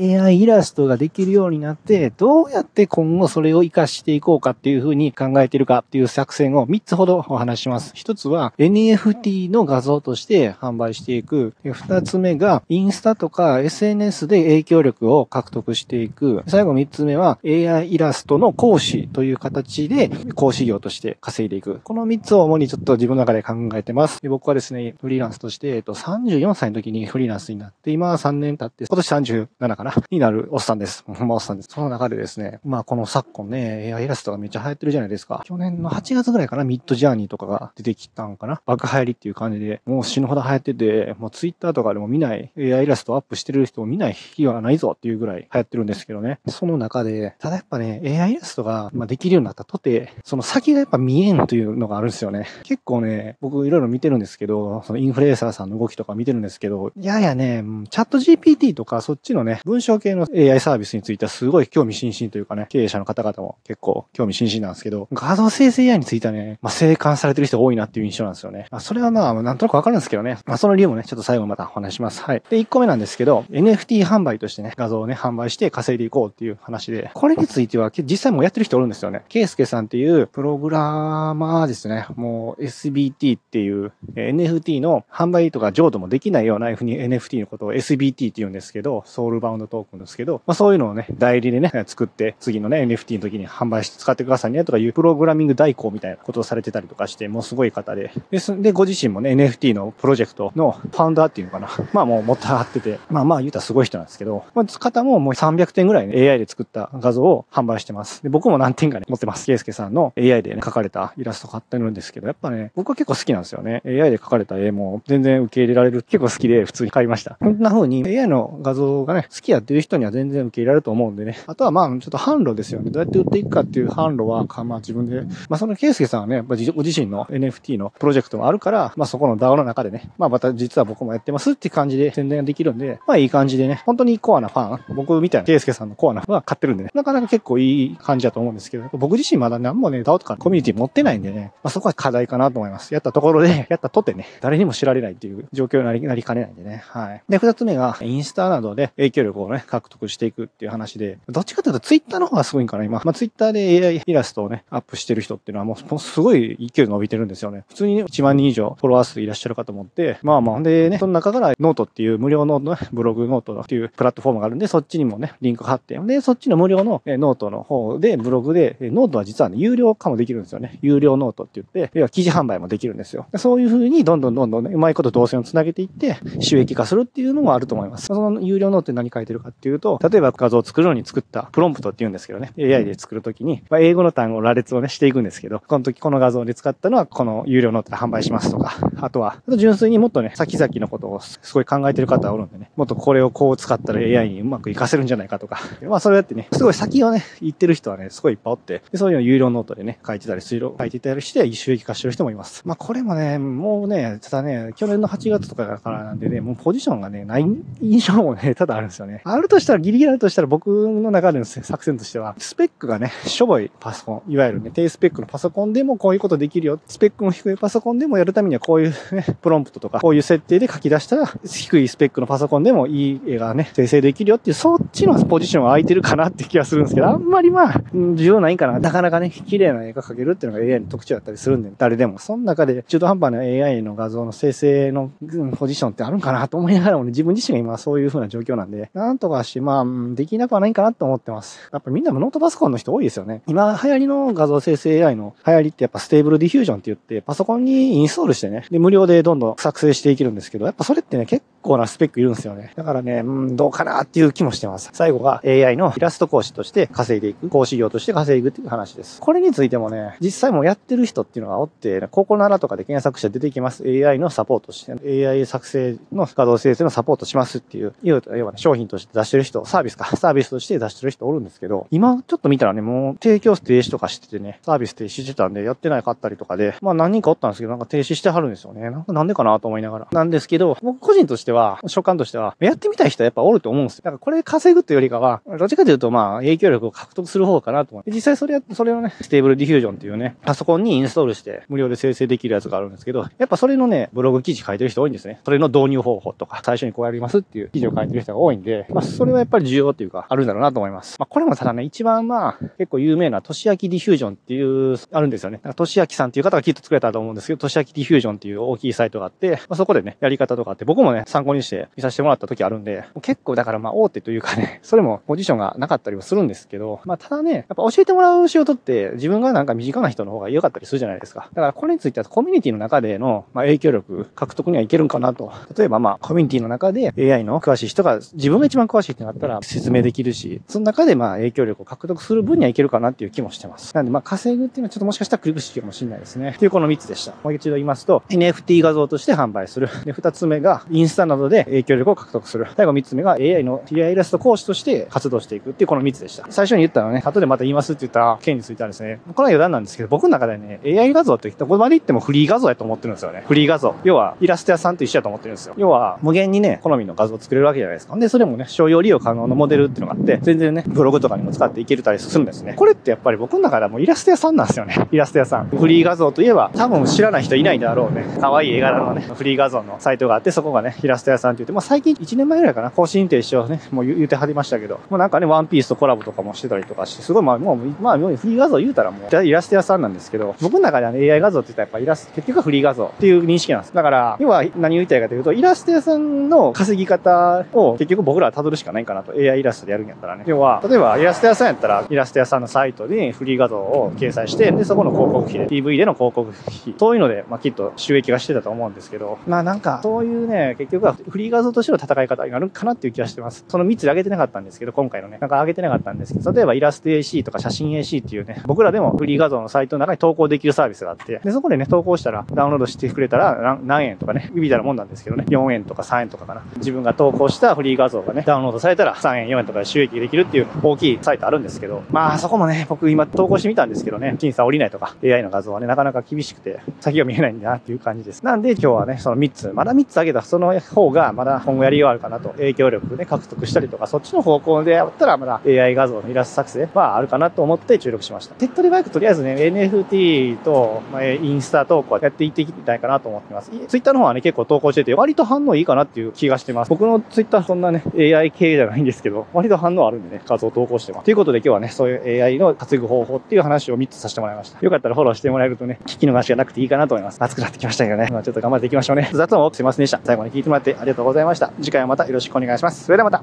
AI イラストができるようになって、どうやって今後それを活かしていこうかっていうふうに考えているかっていう作戦を3つほどお話します。1つは NFT の画像として販売していく。2つ目がインスタとか SNS で影響力を獲得していく。最後3つ目は AI イラストの講師という形で講師業として稼いでいく。この3つを主にちょっと自分の中で考えてます。僕はですね、フリーランスとして、えっと、34歳の時にフリーランスになって、今は3年経って、今年37かかな になるおっさんです。ほんまおっさんです。その中でですね、まあこの昨今ね、エアイラストがめっちゃ流行ってるじゃないですか。去年の8月ぐらいかな、ミッドジャーニーとかが出てきたんかな。爆流行りっていう感じで、もう死ぬほど流行ってて、もうツイッターとかでも見ない、エアイラストアップしてる人を見ない日はないぞっていうぐらい流行ってるんですけどね。その中で、ただやっぱね、AI イラストが、まあ、できるようになったとて、その先がやっぱ見えんというのがあるんですよね。結構ね、僕いろいろ見てるんですけど、そのインフルエンサーさんの動きとか見てるんですけど、ややね、チャット GPT とかそっちのね、文章系の AI サービスについてはすごい興味津々というかね、経営者の方々も結構興味津々なんですけど、画像生成 AI についてはね、まあ、生還されてる人多いなっていう印象なんですよね。まあ、それはまあ、なんとなくわかるんですけどね。まあ、その理由もね、ちょっと最後またお話します。はい。で、1個目なんですけど、NFT 販売としてね、画像をね、販売して稼いでいこうっていう話で、これについては実際もうやってる人おるんですよね。ケイスケさんっていうプログラマーですね。もう SBT っていう NFT の販売とか浄土もできないような NFT のことを SBT って言うんですけど、ソウルバウンドトークンですけど、まあそういうのをね、代理でね、作って、次のね、NFT の時に販売して使ってくださいねとかいうプログラミング代行みたいなことをされてたりとかして、もうすごい方で。です。で、ご自身もね、NFT のプロジェクトのファウンダーっていうのかな？まあもう持ってはってて、まあまあ言うたらすごい人なんですけど、まあ、方ももう300点ぐらい、ね、AI で作った画像を販売してます。で、僕も何点かね、持ってます。ケイスケさんの AI でね、描かれたイラスト買ってるんですけど、やっぱね、僕は結構好きなんですよね。AI で描かれた絵も全然受け入れられる。結構好きで普通に買いました。こんな風に AI の画像がね、好きやってる人には全然受け入れられると思うんでね。あとはまあ、ちょっと販路ですよね。どうやって売っていくかっていう販路は、まあ自分で、まあそのケイスケさんはね、やっぱご自身の NFT のプロジェクトもあるから、まあそこの DAO の中でね、まあまた実は僕もやってますっていう感じで宣伝ができるんで、まあいい感じでね、本当にコアなファン、僕みたいなケイスケさんのコアなファンは買ってるんでね、なかなか結構いい感じだと思うんですけど、僕自身まだ何もね、DAO とかコミュニティ持ってないんでね、まあそこは課題かなと思います。やったところで、やったとてね、誰にも知られないっていう状況になりなりかねないんでね、はい。で、二つ目が、インスタなどで影響力をね、獲得していくっていう話で、どっちかというとツイッターの方がすごいんかな、今。まあ、ツイッターで AI イラストをね、アップしてる人っていうのはもう、もうすごい勢い伸びてるんですよね。普通に、ね、1万人以上フォロワー数いらっしゃるかと思って、まあまあ、でね、その中からノートっていう無料の、ね、ブログノートっていうプラットフォームがあるんで、そっちにもね、リンク貼って、で、そっちの無料のノートの方で、ブログで、ノートは実はね、有料化もできるんですよね。有料ノートって言って、要は記事販売もできるんですよ。そういう風にどんどんどんどんね、うまいこと導線をつなげていって、収益化するっていうのもあると思います。その有料ノートに何書いてる？かっていうと、例えば画像を作るのに作ったプロンプトって言うんですけどね、AI で作るときに、まあ、英語の単語、羅列をね、していくんですけど、この時この画像で使ったのはこの有料ノートで販売しますとか、あとは、あと純粋にもっとね、先々のことをすごい考えてる方がおるんでね、もっとこれをこう使ったら AI にうまく活かせるんじゃないかとか、まあそれやってね、すごい先をね、言ってる人はね、すごいいっぱいおって、でそういうの有料ノートでね、書いてたり、水路書いてたりして、収益化してる人もいます。まあこれもね、もうね、ただね、去年の8月とかからなんでね、もうポジションがね、ない印象もね、ただあるんですよね。あるとしたら、ギリギリあるとしたら僕の中での作戦としては、スペックがね、しょぼいパソコン、いわゆるね、低スペックのパソコンでもこういうことできるよ。スペックの低いパソコンでもやるためにはこういうね、プロンプトとか、こういう設定で書き出したら、低いスペックのパソコンでもいい絵がね、生成できるよっていう、そっちのポジションは空いてるかなって気がするんですけど、あんまりまあ、重要ないかな。なかなかね、綺麗な絵が描けるっていうのが AI の特徴だったりするんで、誰でも。その中で中途半端な AI の画像の生成のポジションってあるんかなと思いながらもね、自分自身が今そういう風な状況なんで、なんとかし、まあ、できなくはないかなと思ってます。やっぱみんなもノートパソコンの人多いですよね。今流行りの画像生成 AI の流行りってやっぱ Stable Diffusion って言って、パソコンにインストールしてね、で、無料でどんどん作成していけるんですけど、やっぱそれってね、結構なスペックいるんですよね。だからね、うん、どうかなっていう気もしてます。最後が AI のイラスト講師として稼いでいく、講師業として稼いでいくっていう話です。これについてもね、実際もやってる人っていうのがおって、ココナラとかで検索して出てきます。AI のサポートして、AI 作成の画像生成のサポートしますっていう、要は、商品として出してる人、サービスか、サービスとして出してる人おるんですけど、今ちょっと見たらね、もう提供停止とかしててね、サービス停止してたんでやってないかったりとかで、まあ何人かおったんですけど、なんか停止してはるんですよね。なんかなんでかなと思いながら。なんですけど、僕個人としてはは、所感としては、やってみたい人はやっぱおると思うんですよ。だからこれ稼ぐというよりかは、どっちかというとまあ、影響力を獲得する方かなと思う。実際それ、それをね、 Stable Diffusion っていうね、パソコンにインストールして無料で生成できるやつがあるんですけど、やっぱそれのね、ブログ記事書いてる人多いんですね。それの導入方法とか、最初にこうやりますっていう記事を書いてる人が多いんで、まあ、それはやっぱり重要っていうか、あるんだろうなと思います。まあ、これもただね、一番まあ、結構有名な、としあき Diffusion っていう、あるんですよね。としあきさんっていう方がきっと作れたと思うんですけど、としあき Diffusion っていう大きいサイトがあって、まあ、そこでね、やり方とかあって、僕もね、参考にして見させてもらった時あるんで、結構だからまあ、大手というかね、それもポジションがなかったりはするんですけど、まあ、ただね、やっぱ教えてもらう仕事って、自分がなんか身近な人の方が良かったりするじゃないですか。だからこれについてはコミュニティの中での、まあ、影響力獲得にはいけるんかなと。例えばまあ、コミュニティの中で AI の詳しい人が自分が一番詳しいってなったら説明できるし、その中でまあ、影響力を獲得する分にはいけるかなっていう気もしてます。なんでまあ、稼ぐっていうのはちょっともしかしたら苦しいかもしれないですね。っていうこの3つでした。もう一度言いますと、NFT 画像として販売する。で、2つ目がインスタのなどで影響力を獲得する。最後3つ目が AI の AI イラスト講師として活動していくっていうこの3つでした。最初に言ったのね、後でまた言いますって言った件についてはですね、これは余談なんですけど、僕の中でね、AI 画像ってどこまで言ってもフリー画像やと思ってるんですよね。フリー画像。要は、イラスト屋さんと一緒やと思ってるんですよ。要は、無限にね、好みの画像を作れるわけじゃないですか。で、それもね、商用利用可能なモデルっていうのがあって、全然ね、ブログとかにも使っていけるたりするんですね。これってやっぱり僕の中ではもうイラスト屋さんなんですよね。イラスト屋さん。フリー画像といえば、多分知らない人いないだろうね。可愛い絵柄のね、フリー画像のサイトがあって、そこがね、イララスト屋さんって言って、まあ最近1年前ぐらいかな、更新停止をね、もう言うてはりましたけど、もうなんかね、ワンピースとコラボとかもしてたりとかして、すごいまあもう、まあフリー画像言うたらもう、イラスト屋さんなんですけど、僕の中ではね、AI 画像って言ったらやっぱイラスト、結局はフリー画像っていう認識なんです。だから、要は何を言いたいかというと、イラスト屋さんの稼ぎ方を結局僕らは辿るしかないかなと。AI イラストでやるんやったらね。要は、例えばイラスト屋さんやったら、イラスト屋さんのサイトにフリー画像を掲載して、で、そこの広告費で、PV での広告費、そういうので、まあきっと収益がしてたと思うんですけど、まあなんか、そういうね、結局はフリー画像としての戦い方になるかなっていう気がしてます。その3つで上げてなかったんですけど、今回のね、なんか上げてなかったんですけど、例えばイラスト AC とか写真 AC っていうね、僕らでもフリー画像のサイトの中に投稿できるサービスがあって、で、そこでね、投稿したら、ダウンロードしてくれたら何円とかね、みたいなもんなんですけどね、4円とか3円とかかな。自分が投稿したフリー画像がね、ダウンロードされたら3円、4円とかで収益できるっていう大きいサイトあるんですけど、まあそこもね、僕今投稿してみたんですけどね、審査降りないとか、AI の画像はね、なかなか厳しくて、先が見えないんだなっていう感じです。なんで今日はね、その3つ、まだ3つ上げた。その方がまだ今後やりようあるかなと、影響力ね、獲得したりとか、そっちの方向でやったらまだ AI 画像のイラスト作成はあるかなと思って注力しました。手っ取り早くとりあえずね、NFT と、まあ、インスタ投稿やっていっていきたいかなと思ってます。ツイッターの方はね、結構投稿してて、割と反応いいかなっていう気がしてます。僕のツイッターそんなね、AI 系じゃないんですけど、割と反応あるんでね、画像投稿してます。ということで今日はね、そういう AI の稼ぐ方法っていう話を3つさせてもらいました。よかったらフォローしてもらえるとね、聞き逃しがなくていいかなと思います。熱くなってきましたけどね、まあちょっと頑張っていきましょうね。雑音多くすいませんでした。最後に聞いてもらっててありがとうございました。次回はまたよろしくお願いします。それではまた。